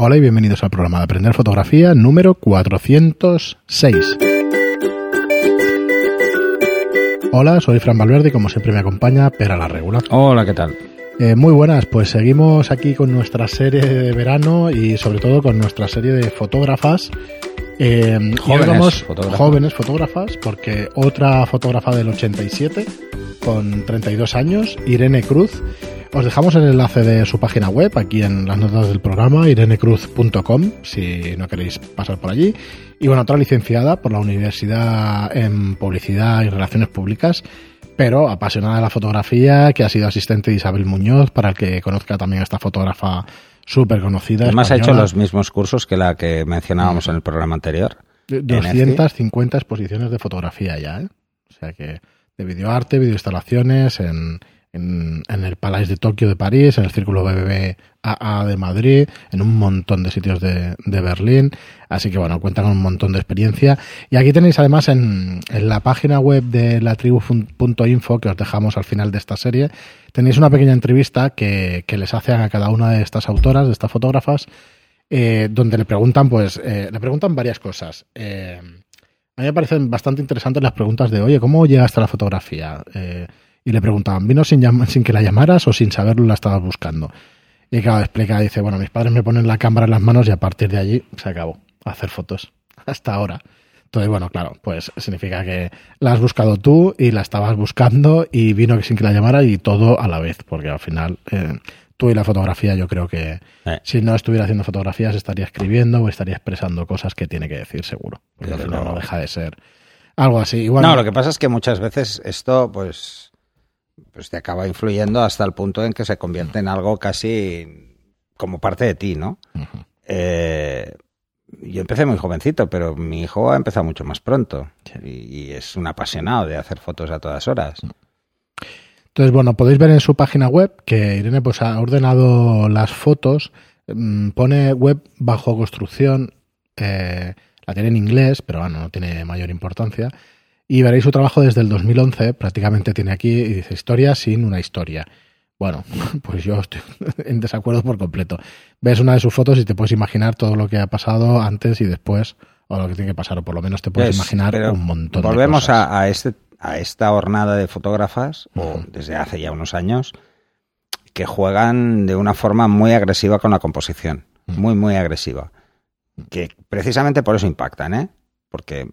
Hola y bienvenidos al programa de Aprender Fotografía número 406. Hola, soy Fran Valverde y como siempre me acompaña Pera la Regular. Hola, ¿qué tal? Eh, muy buenas, pues seguimos aquí con nuestra serie de verano y sobre todo con nuestra serie de fotógrafas. Eh, Jóvenes fotógrafas. jóvenes fotógrafas, porque otra fotógrafa del 87, con 32 años, Irene Cruz. Os dejamos el enlace de su página web aquí en las notas del programa, irenecruz.com, si no queréis pasar por allí. Y bueno, otra licenciada por la Universidad en Publicidad y Relaciones Públicas, pero apasionada de la fotografía, que ha sido asistente de Isabel Muñoz, para el que conozca también a esta fotógrafa súper conocida. Además ha hecho los mismos cursos que la que mencionábamos en el programa anterior. De- en 250 exposiciones de fotografía ya, ¿eh? O sea que de videoarte, videoinstalaciones en, en, el Palais de Tokio de París, en el Círculo BBVA de Madrid, en un montón de sitios de, Berlín. Así que bueno, cuentan con un montón de experiencia. Y aquí tenéis además en, en la página web de la tribu.info, que os dejamos al final de esta serie, tenéis una pequeña entrevista que, que les hacen a cada una de estas autoras, de estas fotógrafas, eh, donde le preguntan, pues, eh, le preguntan varias cosas. Eh, a mí me parecen bastante interesantes las preguntas de, oye, ¿cómo llegaste a la fotografía? Eh, y le preguntaban, ¿vino sin, sin que la llamaras o sin saberlo la estabas buscando? Y claro, explica, dice, bueno, mis padres me ponen la cámara en las manos y a partir de allí se acabó, a hacer fotos, hasta ahora. Entonces, bueno, claro, pues significa que la has buscado tú y la estabas buscando y vino sin que la llamara y todo a la vez, porque al final eh, tú y la fotografía yo creo que Eh. si no estuviera haciendo fotografías estaría escribiendo o estaría expresando cosas que tiene que decir seguro, porque al final no deja de ser algo así. Igual, No, lo que pasa es que muchas veces esto, pues, pues te acaba influyendo hasta el punto en que se convierte en algo casi como parte de ti, ¿no? Eh, yo empecé muy jovencito, pero mi hijo ha empezado mucho más pronto Sí. y, y es un apasionado de hacer fotos a todas horas. Entonces, bueno, podéis ver en su página web que Irene pues ha ordenado las fotos, mm, pone web bajo construcción, eh, la tiene en inglés, pero bueno, no tiene mayor importancia. Y veréis su trabajo desde el 2011, prácticamente tiene aquí, y dice historia sin una historia. Bueno, pues yo estoy en desacuerdo por completo. Ves una de sus fotos y te puedes imaginar todo lo que ha pasado antes y después, o lo que tiene que pasar, o por lo menos te puedes Es- imaginar un montón de Volvemos cosas. a, a este, a esta hornada de fotógrafas, o desde hace ya unos años, que juegan de una forma muy agresiva con la composición. Muy, muy agresiva. Que precisamente por eso impactan, ¿eh? Porque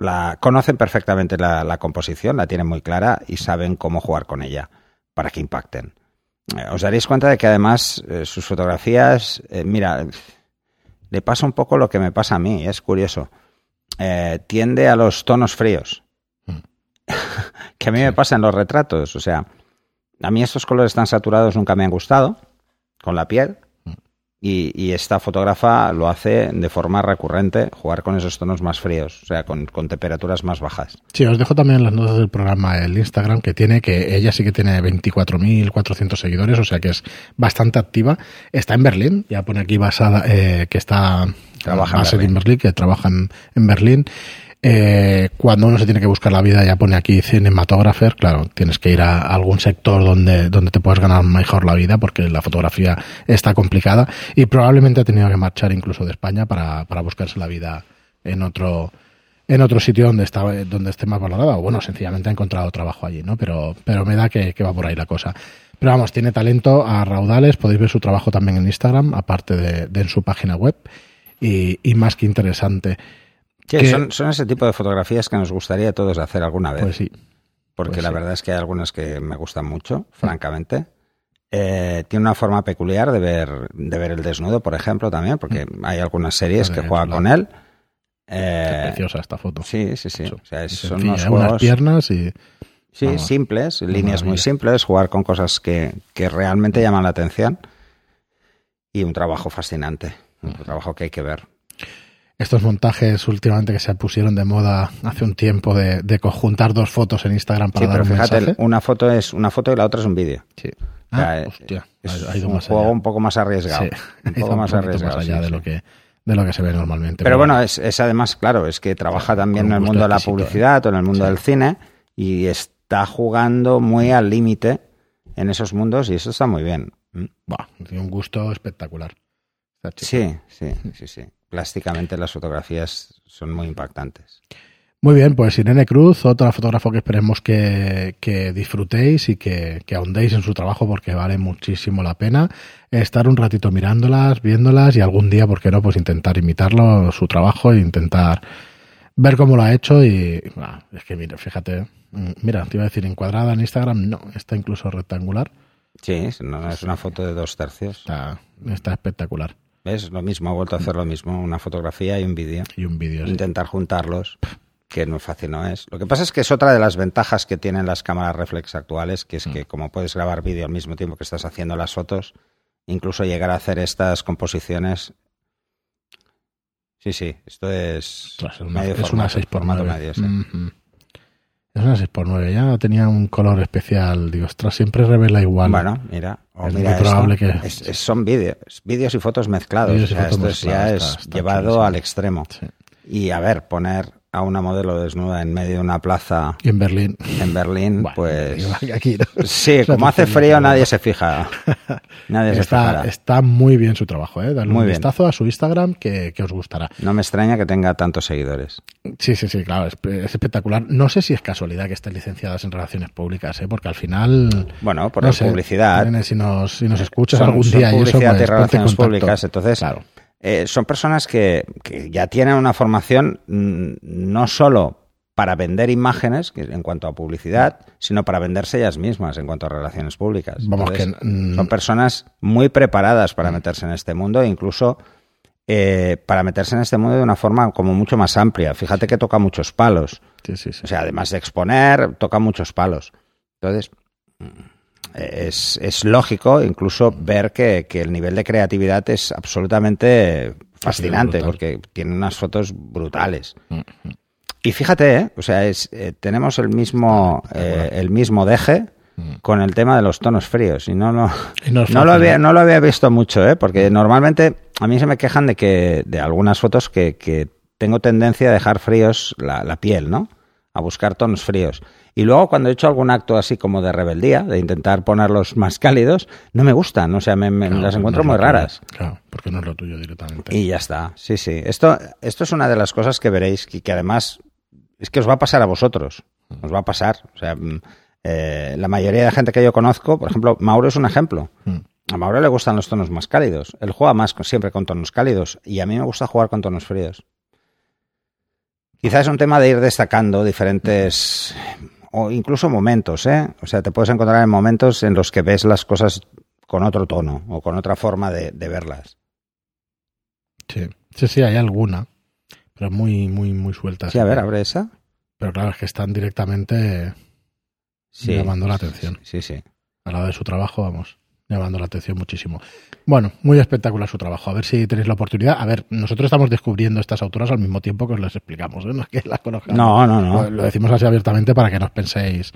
la, conocen perfectamente la, la composición, la tienen muy clara y saben cómo jugar con ella para que impacten. Eh, Os daréis cuenta de que además eh, sus fotografías, eh, mira, le pasa un poco lo que me pasa a mí, es curioso. Tiende a los tonos fríos. Mm. que a mí me pasa en los retratos. O sea, a mí estos colores tan saturados nunca me han gustado con la piel. Y, y esta fotógrafa lo hace de forma recurrente, jugar con esos tonos más fríos, o sea, con, con temperaturas más bajas. Sí, os dejo también en las notas del programa el Instagram que tiene, que ella sí que tiene 24.400 seguidores, o sea que es bastante activa. Está en Berlín, ya pone aquí basada, eh, que está Trabaja en Berlín. en Berlín, que trabaja en, en Berlín. Eh, cuando uno se tiene que buscar la vida, ya pone aquí cinematógrafer, claro, tienes que ir a algún sector donde, donde te puedas ganar mejor la vida, porque la fotografía está complicada y probablemente ha tenido que marchar incluso de España para, para buscarse la vida en otro, en otro sitio donde está, donde esté más valorada, o bueno, sencillamente ha encontrado trabajo allí, ¿no? Pero, pero me da que, que va por ahí la cosa. Pero vamos, tiene talento a raudales, podéis ver su trabajo también en Instagram, aparte de, de en su página web, y, y más que interesante. Sí, Que- son, son ese tipo de fotografías que nos gustaría a todos hacer alguna vez. Pues sí, porque pues la sí. verdad es que hay algunas que me gustan mucho, francamente. Eh, tiene una forma peculiar de ver, de ver el desnudo, por ejemplo, también, porque hay algunas series que juegan es con él. Eh, preciosa esta foto. sí, sí, sí. O sea, son unos ¿eh? unas piernas y sí, vamos, simples, líneas muy simples, jugar con cosas que, que realmente llaman la atención. Y un trabajo fascinante, un trabajo que hay que ver. Estos montajes últimamente que se pusieron de moda hace un tiempo de, de conjuntar dos fotos en Instagram para Sí, dar pero un fíjate, mensaje. una foto es una foto y la otra es un vídeo. Sí. O sea, Ah, eh, hostia, es ha, ido un más juego allá. un poco más arriesgado. Sí, un poco más arriesgado. allá sí, de lo que de lo que se ve normalmente. Pero bueno, es, es además, claro, es que trabaja también en el mundo de la ¿eh? publicidad o en el mundo del cine y está jugando muy al límite en esos mundos y eso está muy bien. Buah, tiene un gusto espectacular. Sí, sí, sí, sí. Plásticamente las fotografías son muy impactantes. Muy bien, pues Irene Cruz, otra fotógrafo que esperemos que, que disfrutéis y que, que, ahondéis en su trabajo porque vale muchísimo la pena estar un ratito mirándolas, viéndolas y algún día, ¿por qué no? Pues intentar imitarlo, su trabajo e intentar ver cómo lo ha hecho y bueno, es que mira, fíjate, mm, mira, te iba a decir encuadrada en Instagram, no, está incluso rectangular. Sí, no, es una foto de dos tercios. Está, está espectacular. ¿Ves? Lo mismo, ha vuelto a hacer lo mismo, una fotografía y un vídeo. Y un vídeo. sí. Intentar juntarlos, que no es fácil, no es. Lo que pasa es que es otra de las ventajas que tienen las cámaras reflex actuales, que es que como puedes grabar vídeo al mismo tiempo que estás haciendo las fotos, incluso llegar a hacer estas composiciones. Sí, sí, esto es. Es una, medio es una formato, 6 por formato 9 medio, sí. Es una 6 por 9 ya tenía un color especial. Digo, ostras, siempre revela igual. Bueno, mira, o Es mira muy probable esto. que- Es- es- son vídeos, vídeos y fotos mezclados. Vídeos y O sea, fotos esto es- ya es está- llevado al extremo. Sí. Y a ver, poner a una modelo desnuda en medio de una plaza Y en Berlín. en Berlín, Bueno, pues. aquí no. Sí, como hace frío nadie se fija. Nadie se Está, fijará. está muy bien su trabajo, ¿eh? Dale un vistazo a su Instagram que, que os gustará. No me extraña que tenga tantos seguidores. Sí, sí, sí, claro, es, es espectacular. No sé si es casualidad que estén licenciadas en relaciones públicas, ¿eh? porque al final. Bueno, por no la sé, publicidad. Si nos, si nos escuchas Son- algún son día y eso, y pues, relaciones públicas, entonces Claro. Eh, son personas que, que ya tienen una formación mm, no solo para vender imágenes en cuanto a publicidad, sino para venderse ellas mismas en cuanto a relaciones públicas. Vamos, Entonces, que, mm, son personas muy preparadas para meterse en este mundo e incluso eh, para meterse en este mundo de una forma como mucho más amplia. Fíjate que toca muchos palos. Sí, sí, sí. O sea, además de exponer, toca muchos palos. Entonces, mm, es, es lógico incluso ver que, que el nivel de creatividad es absolutamente fascinante, porque tiene unas fotos brutales. Mm, Y fíjate, ¿eh? o sea, es, eh, tenemos el mismo, eh, el mismo deje Mm. con el tema de los tonos fríos. Y no, no, no no lo, había, no lo había visto mucho, ¿eh? porque normalmente a mí se me quejan de que de algunas fotos que, que tengo tendencia a dejar fríos la, la piel, ¿no? A buscar tonos fríos. Y luego cuando he hecho algún acto así como de rebeldía, de intentar ponerlos más cálidos, no me gustan, o sea, me, me- Claro, las encuentro muy tuyo. raras. Claro, porque no es lo tuyo directamente. Y ya está, sí, sí. Esto, esto es una de las cosas que veréis que, que además es que os va a pasar a vosotros. Os va a pasar. O sea, mm, eh, la mayoría de gente que yo conozco, por ejemplo, Mauro es un ejemplo. Mm. A Mauro le gustan los tonos más cálidos. Él juega más con- siempre con tonos cálidos y a mí me gusta jugar con tonos fríos. Quizás es un tema de ir destacando diferentes o incluso momentos, ¿eh? O sea, te puedes encontrar en momentos en los que ves las cosas con otro tono o con otra forma de, de verlas. Sí. sí, sí, hay alguna, pero muy, muy, muy suelta. Sí, a ver, abre esa. Pero claro, es que están directamente Sí. llamando la atención. Sí, sí. A la hora de su trabajo, vamos, llamando la atención muchísimo. Bueno, muy espectacular su trabajo. A ver si tenéis la oportunidad. A ver, nosotros estamos descubriendo estas autoras al mismo tiempo que os las explicamos, ¿eh? No es que las conozcamos. No, no, no. Lo, lo decimos así abiertamente para que no os penséis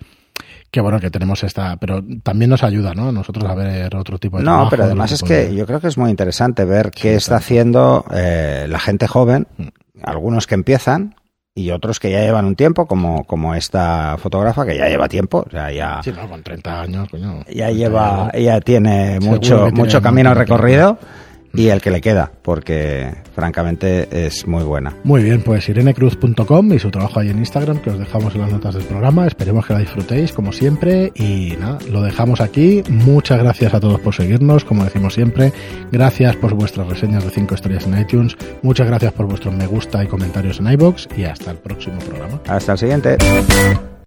que bueno, que tenemos esta, pero también nos ayuda, ¿no? Nosotros a ver otro tipo de No, trabajo, pero además es que de- yo creo que es muy interesante ver Sí, qué está haciendo eh, la gente joven, Mm. algunos que empiezan y otros que ya llevan un tiempo, como, como esta fotógrafa que ya lleva tiempo, o sea, ya, Sí, no, con 30 años, coño. ya 30 lleva, ya tiene mucho, tiene mucho un camino recorrido y el que le queda, porque francamente es muy buena. Muy bien, pues irenecruz.com y su trabajo ahí en Instagram, que os dejamos en las notas del programa. Esperemos que la disfrutéis, como siempre. Y nada, lo dejamos aquí. Muchas gracias a todos por seguirnos, como decimos siempre. Gracias por vuestras reseñas de 5 estrellas en iTunes. Muchas gracias por vuestros me gusta y comentarios en iBox. Y hasta el próximo programa. Hasta el siguiente.